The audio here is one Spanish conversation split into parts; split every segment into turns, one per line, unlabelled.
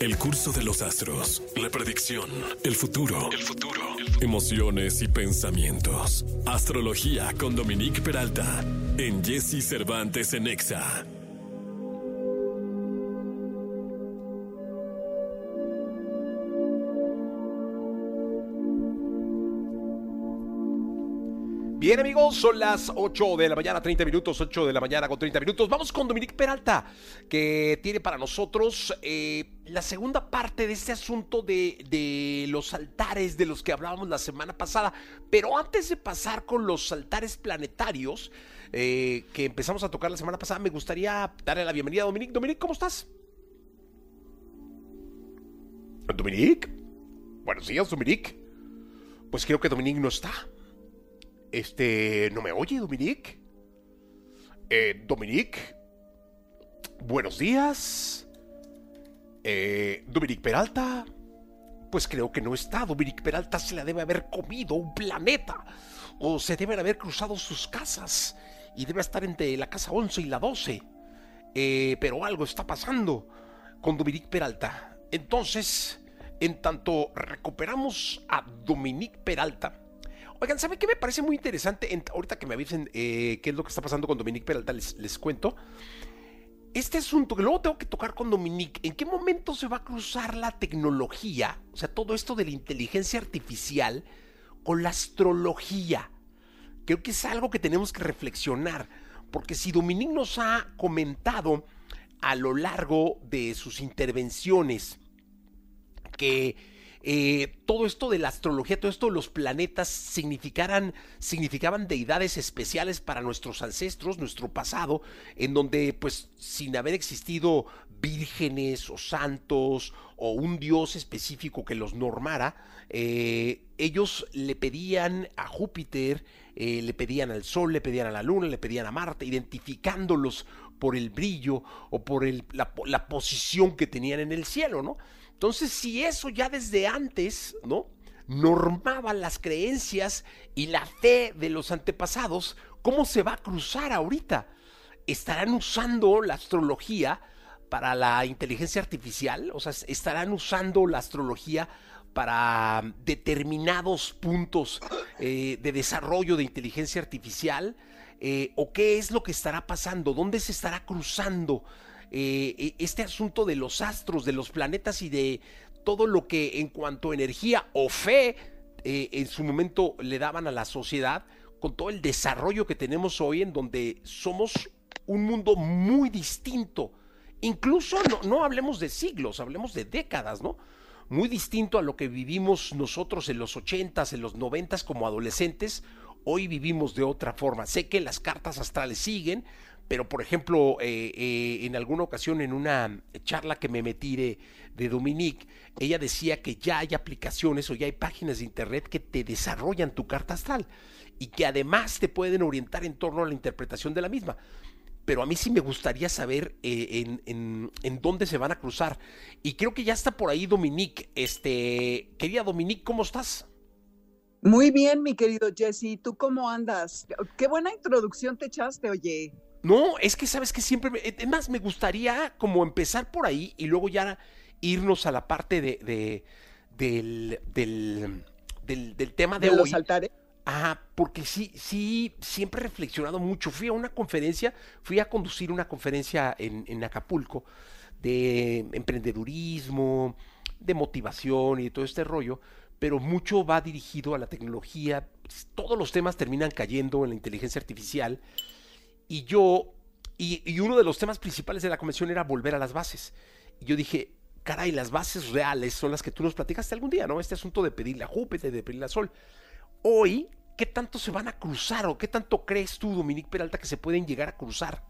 El curso de los astros, la predicción, el futuro, el futuro, emociones y pensamientos. Astrología con Dominique Peralta en Jesse Cervantes en Exa.
Bien amigos, son las 8 de la mañana, 30 minutos, 8 de la mañana con 30 minutos. Vamos con Dominique Peralta, que tiene para nosotros eh, la segunda parte de este asunto de, de, los altares de los que hablábamos la semana pasada. Pero antes de pasar con los altares planetarios eh, que empezamos a tocar la semana pasada, me gustaría darle la bienvenida a Dominique. Dominique, ¿cómo estás? Dominique. Buenos días, Dominique. Pues creo que Dominique no está. Este, ¿no me oye, Dominique? Eh, Dominique. Buenos días. Eh, Dominique Peralta. Pues creo que no está. Dominique Peralta se la debe haber comido un planeta. O se deben haber cruzado sus casas. Y debe estar entre la casa 11 y la 12. Eh, pero algo está pasando con Dominique Peralta. Entonces, en tanto recuperamos a Dominique Peralta Oigan, ¿saben qué me parece muy interesante? ahorita que me avisen eh, qué es lo que está pasando con Dominique Peralta, les, cuento. Este asunto que luego tengo que tocar con Dominique, ¿en qué momento se va a cruzar la tecnología, o sea, todo esto de la inteligencia artificial, con la astrología? Creo que es algo que tenemos que reflexionar, porque si Dominique nos ha comentado a lo largo de sus intervenciones que eh, todo esto de la astrología, todo esto de los planetas significaran, significaban deidades especiales para nuestros ancestros, nuestro pasado, en donde pues sin haber existido vírgenes o santos o un dios específico que los normara, eh, ellos le pedían a Júpiter, eh, le pedían al Sol, le pedían a la Luna, le pedían a Marte, identificándolos por el brillo o por la, la posición que tenían en el cielo, ¿no? Entonces, si eso ya desde antes, ¿no? Normaba las creencias y la fe de los antepasados, ¿cómo se va a cruzar ahorita? ¿Estarán usando la astrología para la inteligencia artificial? O sea, ¿estarán usando la astrología para determinados puntos eh, de desarrollo de inteligencia artificial? Eh, ¿O qué es lo que estará pasando? ¿Dónde se estará cruzando eh, e, este asunto de los astros, de los planetas y de todo lo que en cuanto a energía o fe eh, en su momento le daban a la sociedad, con todo el desarrollo que tenemos hoy en donde somos un mundo muy distinto. Incluso no, no hablemos de siglos, hablemos de décadas, ¿no? Muy distinto a lo que vivimos nosotros en los ochentas, en los noventas como adolescentes, hoy vivimos de otra forma. Sé que las cartas astrales siguen, pero por ejemplo, eh, eh, en alguna ocasión en una charla que me metí de, Dominique, ella decía que ya hay aplicaciones o ya hay páginas de internet que te desarrollan tu carta astral y que además te pueden orientar en torno a la interpretación de la misma. Pero a mí sí me gustaría saber eh, en, en, dónde se van a cruzar. Y creo que ya está por ahí Dominique. Este, querida Dominique, ¿cómo estás?
Muy bien, mi querido Jesse. ¿Tú cómo andas? Qué buena introducción te echaste, oye.
No, es que sabes que siempre, me, es más, me gustaría como empezar por ahí y luego ya irnos a la parte de, del, del, tema de,
¿De los altares.
Ah, porque sí, sí, siempre he reflexionado mucho. Fui a una conferencia, fui a conducir una conferencia en, en Acapulco de emprendedurismo, de motivación y de todo este rollo, pero mucho va dirigido a la tecnología. Todos los temas terminan cayendo en la inteligencia artificial y yo, y, uno de los temas principales de la convención era volver a las bases. Y yo dije, caray, las bases reales son las que tú nos platicaste algún día, ¿no? Este asunto de pedirle a Júpiter, de pedirle a Sol. Hoy, ¿qué tanto se van a cruzar o qué tanto crees tú, Dominique Peralta, que se pueden llegar a cruzar?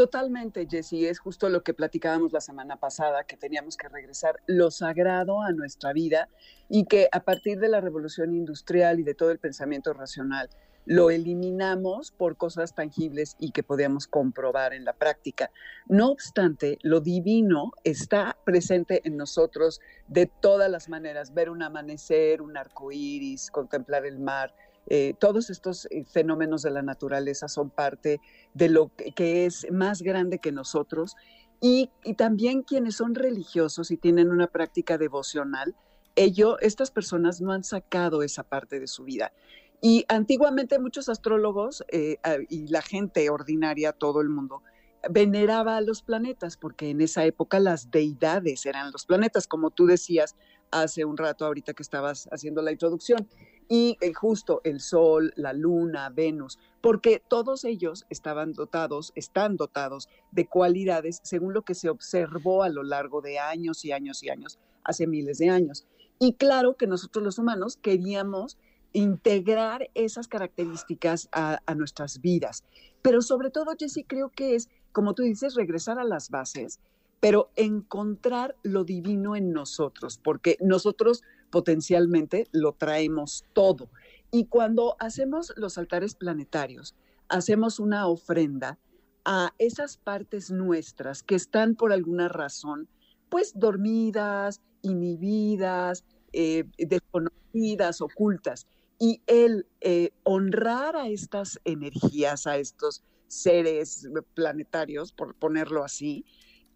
Totalmente, Jesse, es justo lo que platicábamos la semana pasada, que teníamos que regresar lo sagrado a nuestra vida y que a partir de la revolución industrial y de todo el pensamiento racional, lo eliminamos por cosas tangibles y que podíamos comprobar en la práctica. No obstante, lo divino está presente en nosotros de todas las maneras, ver un amanecer, un arco iris, contemplar el mar. Eh, todos estos eh, fenómenos de la naturaleza son parte de lo que es más grande que nosotros Y, también quienes son religiosos y tienen una práctica devocional, ello, estas personas no han sacado esa parte de su vida. Y antiguamente muchos astrólogos eh, y la gente ordinaria, todo el mundo, veneraba a los planetas, porque en esa época las deidades eran los planetas, como tú decías hace un rato ahorita que estabas haciendo la introducción. Y eh, justo el Sol, la Luna, Venus, porque todos ellos estaban dotados, están dotados de cualidades según lo que se observó a lo largo de años y años y años, hace miles de años. Y claro que nosotros los humanos queríamos integrar esas características a, nuestras vidas. Pero sobre todo, Jessy, creo que es, como tú dices, regresar a las bases, pero encontrar lo divino en nosotros, porque nosotros potencialmente lo traemos todo. Y cuando hacemos los altares planetarios, hacemos una ofrenda a esas partes nuestras que están por alguna razón, pues dormidas, inhibidas, eh, desconocidas, ocultas y el eh, honrar a estas energías, a estos seres planetarios, por ponerlo así,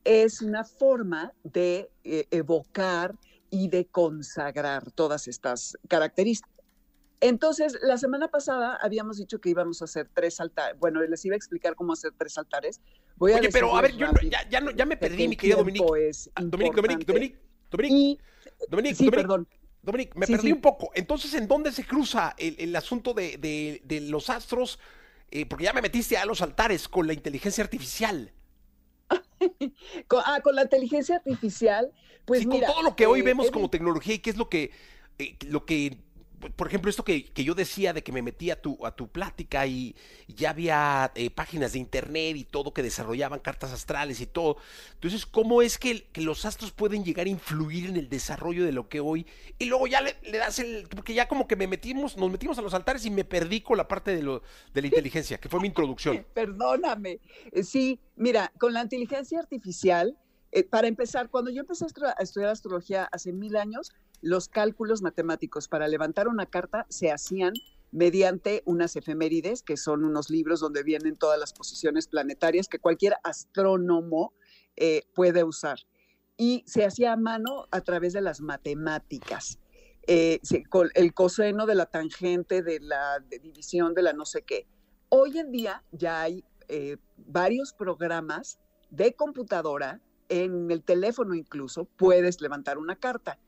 es una forma de eh, evocar y de consagrar todas estas características. Entonces, la semana pasada habíamos dicho que íbamos a hacer tres altares. Bueno, les iba a explicar cómo hacer tres altares.
Voy Oye, pero a ver, yo ya, ya, ya, me perdí, mi querido Dominique. Ah, Dominique, Dominique, Dominique, Dominique, Dominique, sí, perdón. Dominic, me perdí un poco. Entonces, ¿en dónde se cruza el, asunto de, los astros? Eh, porque ya me metiste a los altares con la inteligencia artificial.
con, ah, con la inteligencia artificial, pues sí, mira,
con todo lo que hoy eh, vemos como tecnología y qué es lo que, eh, lo que por ejemplo, esto que, yo decía de que me metí a tu, a tu plática y, ya había eh, páginas de internet y todo que desarrollaban cartas astrales y todo. Entonces, ¿cómo es que, los astros pueden llegar a influir en el desarrollo de lo que hoy? Y luego ya le, das el. Porque ya como que me metimos, nos metimos a los altares y me perdí con la parte de, lo, de la inteligencia, que fue mi introducción.
Perdóname. Eh, sí, mira, con la inteligencia artificial. Eh, para empezar, cuando yo empecé a estudiar astrología hace mil años, los cálculos matemáticos para levantar una carta se hacían mediante unas efemérides, que son unos libros donde vienen todas las posiciones planetarias que cualquier astrónomo eh, puede usar. Y se hacía a mano a través de las matemáticas. Eh, el coseno de la tangente, de la división, de la no sé qué. Hoy en día ya hay eh, varios programas de computadora, en el teléfono incluso, puedes levantar una carta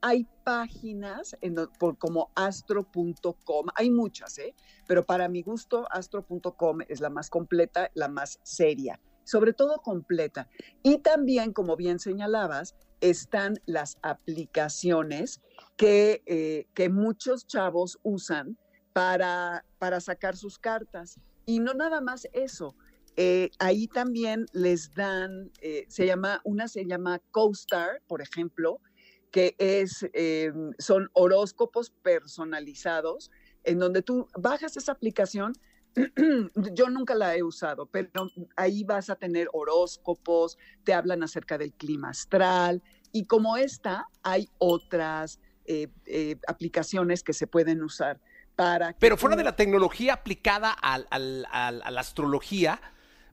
hay páginas en, por, como astro.com, hay muchas, ¿eh? pero para mi gusto astro.com es la más completa, la más seria, sobre todo completa. Y también, como bien señalabas, están las aplicaciones que, eh, que muchos chavos usan para, para sacar sus cartas. Y no nada más eso, eh, ahí también les dan, eh, se llama, una se llama CoStar, por ejemplo, que es, eh, son horóscopos personalizados, en donde tú bajas esa aplicación. Yo nunca la he usado, pero ahí vas a tener horóscopos, te hablan acerca del clima astral y como esta, hay otras eh, eh, aplicaciones que se pueden usar para...
Pero fuera de la tecnología aplicada a la astrología,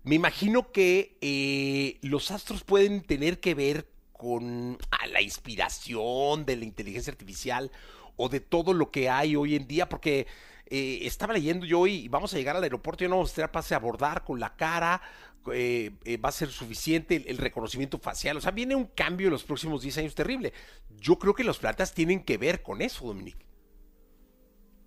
me imagino que los astros pueden tener que ver con la inspiración de la inteligencia artificial o de todo lo que hay hoy en día, porque eh, estaba leyendo yo y vamos a llegar al aeropuerto y no vamos a pase a abordar con la cara, eh, eh, va a ser suficiente el, reconocimiento facial, o sea, viene un cambio en los próximos 10 años terrible. Yo creo que los planetas tienen que ver con eso, Dominique.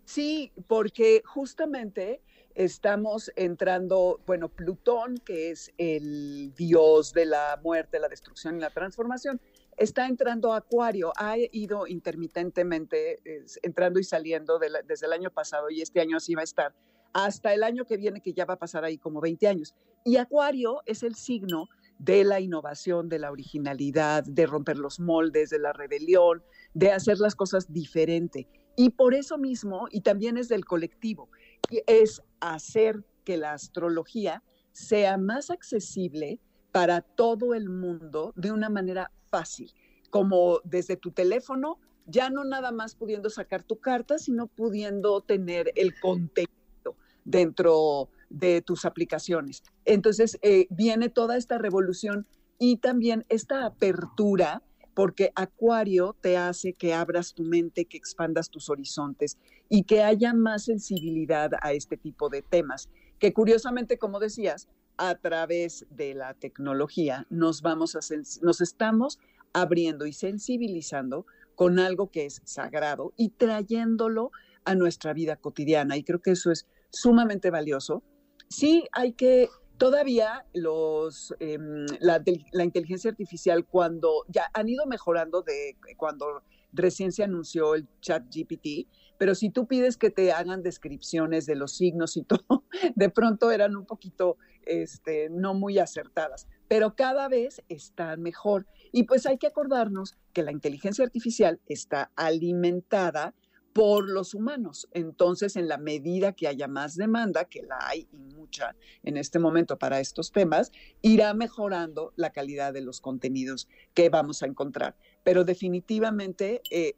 Sí, porque justamente estamos entrando, bueno, Plutón, que es el dios de la muerte, la destrucción y la transformación, está entrando Acuario, ha ido intermitentemente entrando y saliendo desde el año pasado y este año así va a estar, hasta el año que viene que ya va a pasar ahí como 20 años. Y Acuario es el signo de la innovación, de la originalidad, de romper los moldes, de la rebelión, de hacer las cosas diferente. Y por eso mismo, y también es del colectivo, es hacer que la astrología sea más accesible para todo el mundo de una manera fácil, como desde tu teléfono, ya no nada más pudiendo sacar tu carta, sino pudiendo tener el contenido dentro de tus aplicaciones. Entonces, eh, viene toda esta revolución y también esta apertura porque Acuario te hace que abras tu mente, que expandas tus horizontes y que haya más sensibilidad a este tipo de temas, que curiosamente, como decías, a través de la tecnología nos vamos a nos estamos abriendo y sensibilizando con algo que es sagrado y trayéndolo a nuestra vida cotidiana y creo que eso es sumamente valioso. Sí hay que Todavía los, em, la, inteligencia artificial, cuando ya han ido mejorando de cuando recién se anunció el chat GPT, pero si tú pides que te hagan descripciones de los signos y todo, de pronto eran un poquito este, no muy acertadas, pero cada vez están mejor. Y pues hay que acordarnos que la inteligencia artificial está alimentada por los humanos. Entonces, en la medida que haya más demanda, que la hay y mucha en este momento para estos temas, irá mejorando la calidad de los contenidos que vamos a encontrar. Pero definitivamente eh,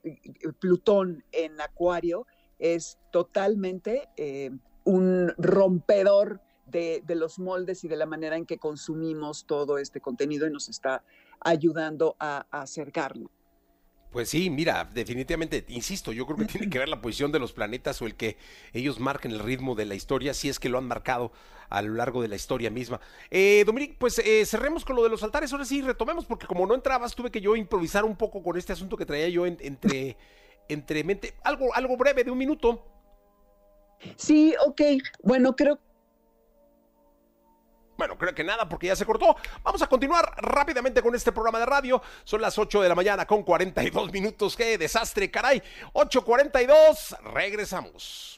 Plutón en Acuario es totalmente eh, un rompedor de, los moldes y de la manera en que consumimos todo este contenido y nos está ayudando a, a acercarlo.
Pues sí, mira, definitivamente, insisto, yo creo que tiene que ver la posición de los planetas o el que ellos marquen el ritmo de la historia, si es que lo han marcado a lo largo de la historia misma. Eh, Dominic, pues eh, cerremos con lo de los altares, ahora sí retomemos, porque como no entrabas, tuve que yo improvisar un poco con este asunto que traía yo entre, entre mente, algo, algo breve de un minuto.
Sí, ok, bueno, creo
bueno, creo que nada porque ya se cortó. Vamos a continuar rápidamente con este programa de radio. Son las 8 de la mañana con 42 minutos. ¡Qué desastre, caray! 8.42. Regresamos.